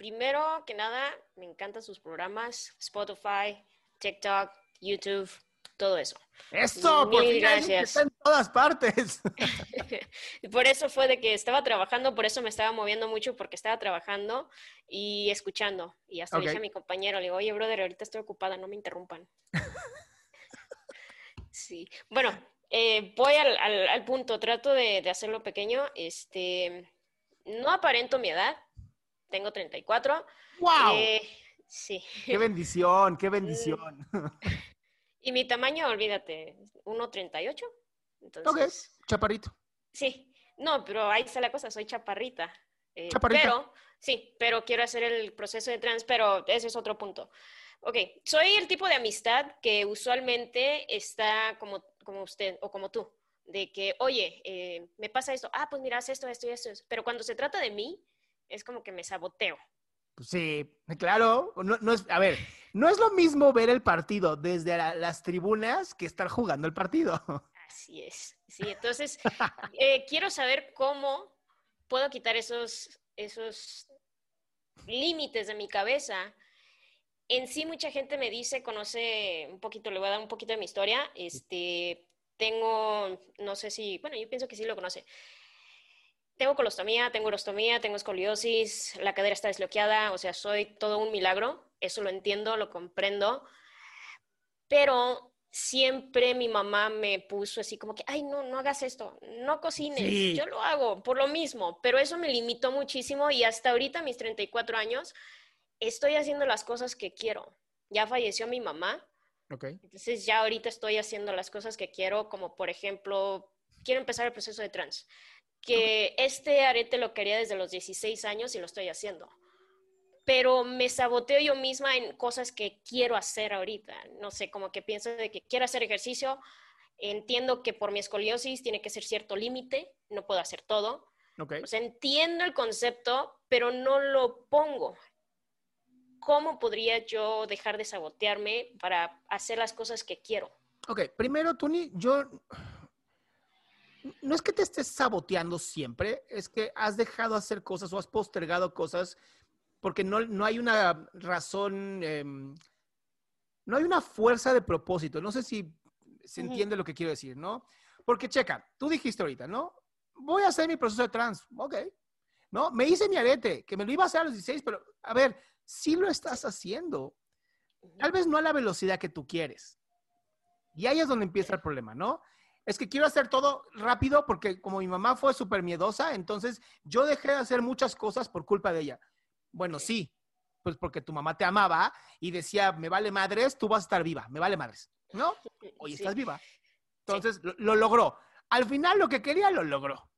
primero que nada, me encantan sus programas, Spotify, TikTok, YouTube, todo eso. Eso, Mil por fin hay alguien que gracias. está en todas partes. Por eso fue de que estaba trabajando, por eso me estaba moviendo mucho, porque estaba trabajando y escuchando. Y hasta le dije a mi compañero, le digo, oye, brother, ahorita estoy ocupada, no me interrumpan. sí. Bueno, eh, voy al, al- al punto, trato de, de hacerlo pequeño. Este, no aparento mi edad, tengo 34. ¡Wow! Eh, sí. ¡Qué bendición! ¡Qué bendición! Y mi tamaño, olvídate, 1.38. ok, Entonces, chaparrito. Sí, no, pero ahí está la cosa, soy chaparrita. Eh, Chaparrita. Pero, sí, pero quiero hacer el proceso de trans, pero ese es otro punto. Ok, soy el tipo de amistad que usualmente está como, como usted o como tú, de que, oye, eh, me pasa esto, ah, pues mira, haz esto, esto y esto, pero cuando se trata de mí, es como que me saboteo. Pues sí, claro. No, no es, a ver, no es lo mismo ver el partido desde la- las tribunas que estar jugando el partido. Así es. Sí, entonces eh, quiero saber cómo puedo quitar esos, esos límites de mi cabeza. En sí, mucha gente me dice, conoce un poquito, le voy a dar un poquito de mi historia. Este, tengo, no sé si, bueno, yo pienso que sí lo conoce. Tengo colostomía, tengo urostomía, tengo escoliosis, la cadera está desbloqueada, o sea, soy todo un milagro. Eso lo entiendo, lo comprendo. Pero siempre mi mamá me puso así como que, ay, no, no hagas esto, no cocines, Sí. yo lo hago por lo mismo, pero eso me limitó muchísimo y hasta ahorita, mis 34 años, estoy haciendo las cosas que quiero. Ya falleció mi mamá, Ok. entonces ya ahorita estoy haciendo las cosas que quiero, como por ejemplo, quiero empezar el proceso de trans, que este arete lo quería desde los 16 años y lo estoy haciendo pero me saboteo yo misma en cosas que quiero hacer ahorita. No sé, como que pienso de que quiero hacer ejercicio, entiendo que por mi escoliosis tiene que ser cierto límite, no puedo hacer todo. Ok. O sea, entiendo el concepto, pero no lo pongo. ¿Cómo podría yo dejar de sabotearme para hacer las cosas que quiero? Ok, primero, Tony, yo. No es que te estés saboteando siempre, es que has dejado hacer cosas o has postergado cosas porque no, no hay una razón, em, no hay una fuerza de propósito. No sé si se entiende lo que quiero decir, ¿no? Porque checa, tú dijiste ahorita, ¿no? Voy a hacer mi proceso de trans, ok. ¿No? Me hice mi arete, que me lo iba a hacer a los 16, pero a ver, sí lo estás haciendo. Tal vez no a la velocidad que tú quieres. Y ahí es donde empieza el problema, ¿no? Es que quiero hacer todo rápido porque como mi mamá fue súper miedosa, entonces yo dejé de hacer muchas cosas por culpa de ella. Bueno, sí, pues porque tu mamá te amaba y decía, me vale madres, tú vas a estar viva, me vale madres, ¿no? Hoy Sí. estás viva. Entonces lo, lo logró. Al final lo que quería lo logró.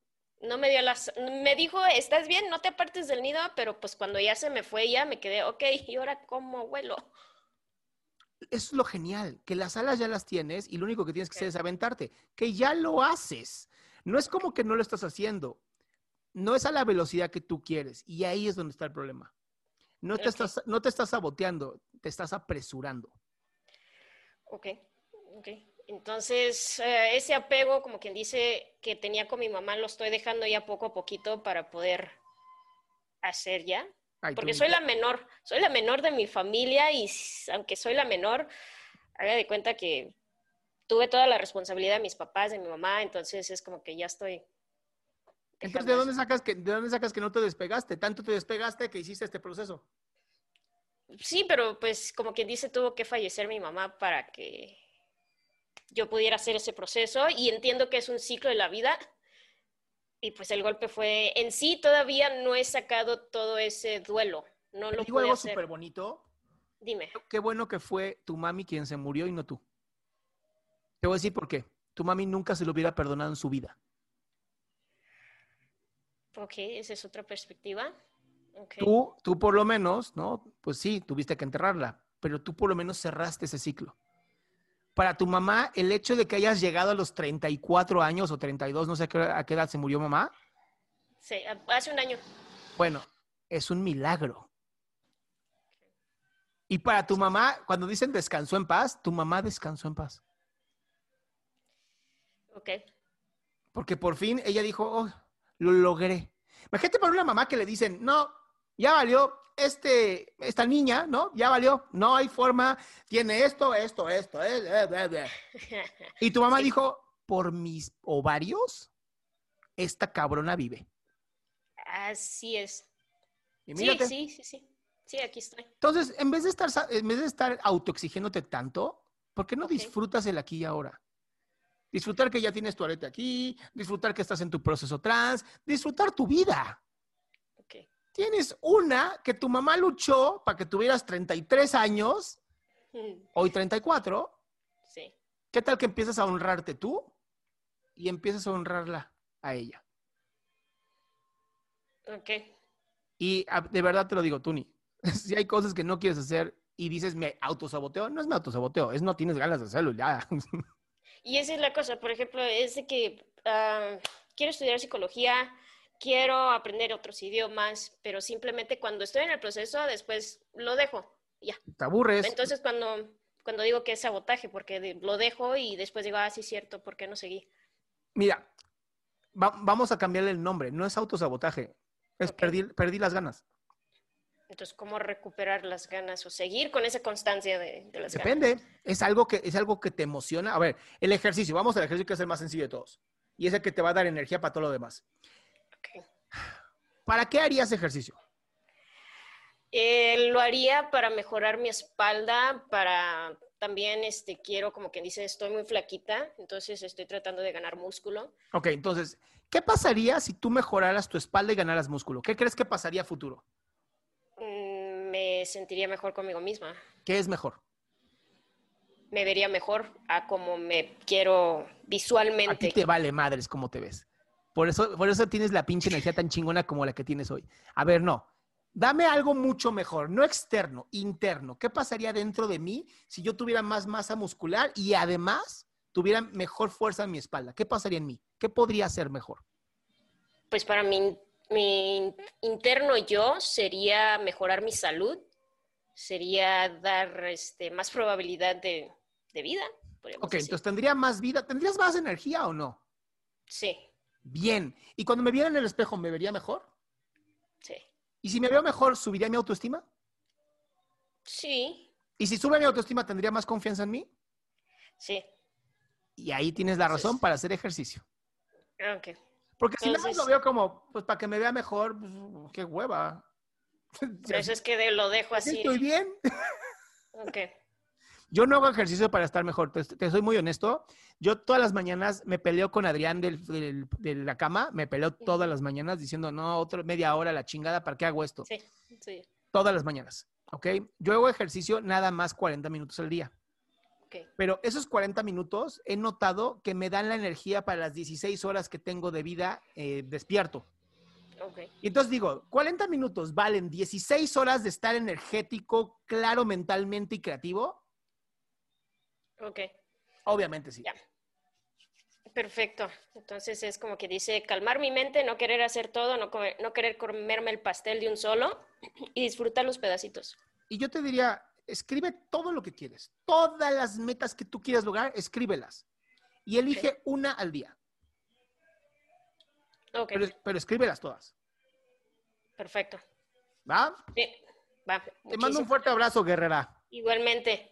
no me dio las, me dijo, estás bien, no te apartes del nido, pero pues cuando ya se me fue ya me quedé, ok, ¿y ahora cómo vuelo? Eso es lo genial, que las alas ya las tienes y lo único que tienes que hacer es aventarte, que ya lo haces. No es como que no lo estás haciendo, no es a la velocidad que tú quieres y ahí es donde está el problema. No te, estás, no te estás saboteando, te estás apresurando. Ok, ok. Entonces, eh, ese apego, como quien dice, que tenía con mi mamá, lo estoy dejando ya poco a poquito para poder hacer ya. Ay, Porque soy la menor, soy la menor de mi familia y aunque soy la menor, haga de cuenta que tuve toda la responsabilidad de mis papás, de mi mamá, entonces es como que ya estoy. Entonces, ¿de dónde sacas que, de dónde sacas que no te despegaste? Tanto te despegaste que hiciste este proceso. Sí, pero pues como quien dice, tuvo que fallecer mi mamá para que yo pudiera hacer ese proceso y entiendo que es un ciclo de la vida y pues el golpe fue, en sí todavía no he sacado todo ese duelo, no lo digo algo súper bonito. Dime, Qué bueno que fue tu mami quien se murió y no tú. Te voy a decir por qué. Tu mami nunca se lo hubiera perdonado en su vida. ok, esa es otra perspectiva. Tú, tú por lo menos, ¿no? Pues sí, tuviste que enterrarla, pero tú por lo menos cerraste ese ciclo. Para tu mamá, el hecho de que hayas llegado a los 34 años o 32, no sé a qué, a qué edad se murió mamá, Sí, hace un año. bueno, es un milagro. Y para tu mamá, cuando dicen descansó en paz, tu mamá descansó en paz. Ok. Porque por fin ella dijo, oh, lo logré. Imagínate para una mamá que le dicen, no, ya valió, este, esta niña, ¿no? Ya valió, no hay forma, tiene esto, esto, esto, eh, eh, bla, bla". Y tu mamá Sí. dijo, por mis ovarios, esta cabrona vive. Así es. Y Sí, mírate. sí, sí, sí. Sí, aquí estoy. Entonces, en vez de estar, en vez de estar autoexigiéndote tanto, ¿por qué no disfrutas el aquí y ahora? Disfrutar que ya tienes tu arete aquí, disfrutar que estás en tu proceso trans, disfrutar tu vida. Tienes una que tu mamá luchó para que tuvieras 33 años, Mm, hoy 34. Sí. ¿Qué tal que empiezas a honrarte tú y empiezas a honrarla a ella? Ok. Y de verdad te lo digo, Tuni, si hay cosas que no quieres hacer y dices me autosaboteo, no es me autosaboteo, es no tienes ganas de hacerlo ya. Y esa es la cosa, por ejemplo, es de que ah, quiero estudiar psicología, quiero aprender otros idiomas, pero simplemente cuando estoy en el proceso, después lo dejo. Ya. Te aburres. Entonces, cuando, cuando digo que es sabotaje, porque lo dejo y después digo, ah, sí, cierto, ¿por qué no seguí? Mira, va- vamos a cambiarle el nombre, no es autosabotaje, es perdí, perdí las ganas. Entonces, ¿cómo recuperar las ganas o seguir con esa constancia de, de las ganas? Depende, es algo, que, es algo que te emociona. A ver, el ejercicio, vamos al ejercicio que es el más sencillo de todos. Y es el que te va a dar energía para todo lo demás. ¿Para qué harías ejercicio? Eh, lo haría para mejorar mi espalda, para también, este, quiero, como quien dice, estoy muy flaquita, entonces estoy tratando de ganar músculo. Ok, entonces, ¿qué pasaría si tú mejoraras tu espalda y ganaras músculo? ¿Qué crees que pasaría a futuro? Mm, me sentiría mejor conmigo misma, ¿Qué es mejor? me vería mejor a como me quiero A ti visualmente. te vale madres cómo te ves. Por eso, por eso tienes la pinche energía tan chingona como la que tienes hoy. A ver, no. Dame algo mucho mejor, no externo, interno. ¿Qué pasaría dentro de mí si yo tuviera más masa muscular y además tuviera mejor fuerza en mi espalda? ¿Qué pasaría en mí? ¿Qué podría ser mejor? Pues para mi, mi interno yo sería mejorar mi salud, sería dar este, más probabilidad de, de vida. Ok, decir. entonces tendría más vida, ¿tendrías más energía o no? Sí, Bien. ¿Y cuando me viera en el espejo, me vería mejor? sí, ¿Y si me veo mejor, subiría mi autoestima? sí, ¿Y si sube mi autoestima, tendría más confianza en mí? sí. Y ahí tienes la razón para hacer ejercicio. Ok. Porque si nada más Entonces- lo veo como, pues para que me vea mejor, pues, qué hueva. Por eso es que de- lo dejo Así así. estoy bien. Ok. Yo no hago ejercicio para estar mejor. Te, te soy muy honesto. Yo todas las mañanas me peleo con Adrián del- del- de la cama. Me peleo todas las mañanas diciendo, no, otra media hora la chingada, ¿para qué hago esto? Sí, sí. Todas las mañanas. ¿Ok? Yo hago ejercicio nada más 40 minutos al día. Ok. Pero esos 40 minutos he notado que me dan la energía para las 16 horas que tengo de vida eh, despierto. Ok. Y entonces digo, 40 minutos valen 16 horas de estar energético, claro mentalmente y creativo. Ok. Obviamente sí. Ya. Perfecto. Entonces es como que dice calmar mi mente, no querer hacer todo, no, comer- no querer comerme el pastel de un solo y disfrutar los pedacitos. Y yo te diría, escribe todo lo que quieres. Todas las metas que tú quieras lograr, escríbelas. Y elige una al día. Ok. Pero, pero escríbelas todas. Perfecto. ¿Va? Sí. Va. Te mando un fuerte abrazo, guerrera. Igualmente.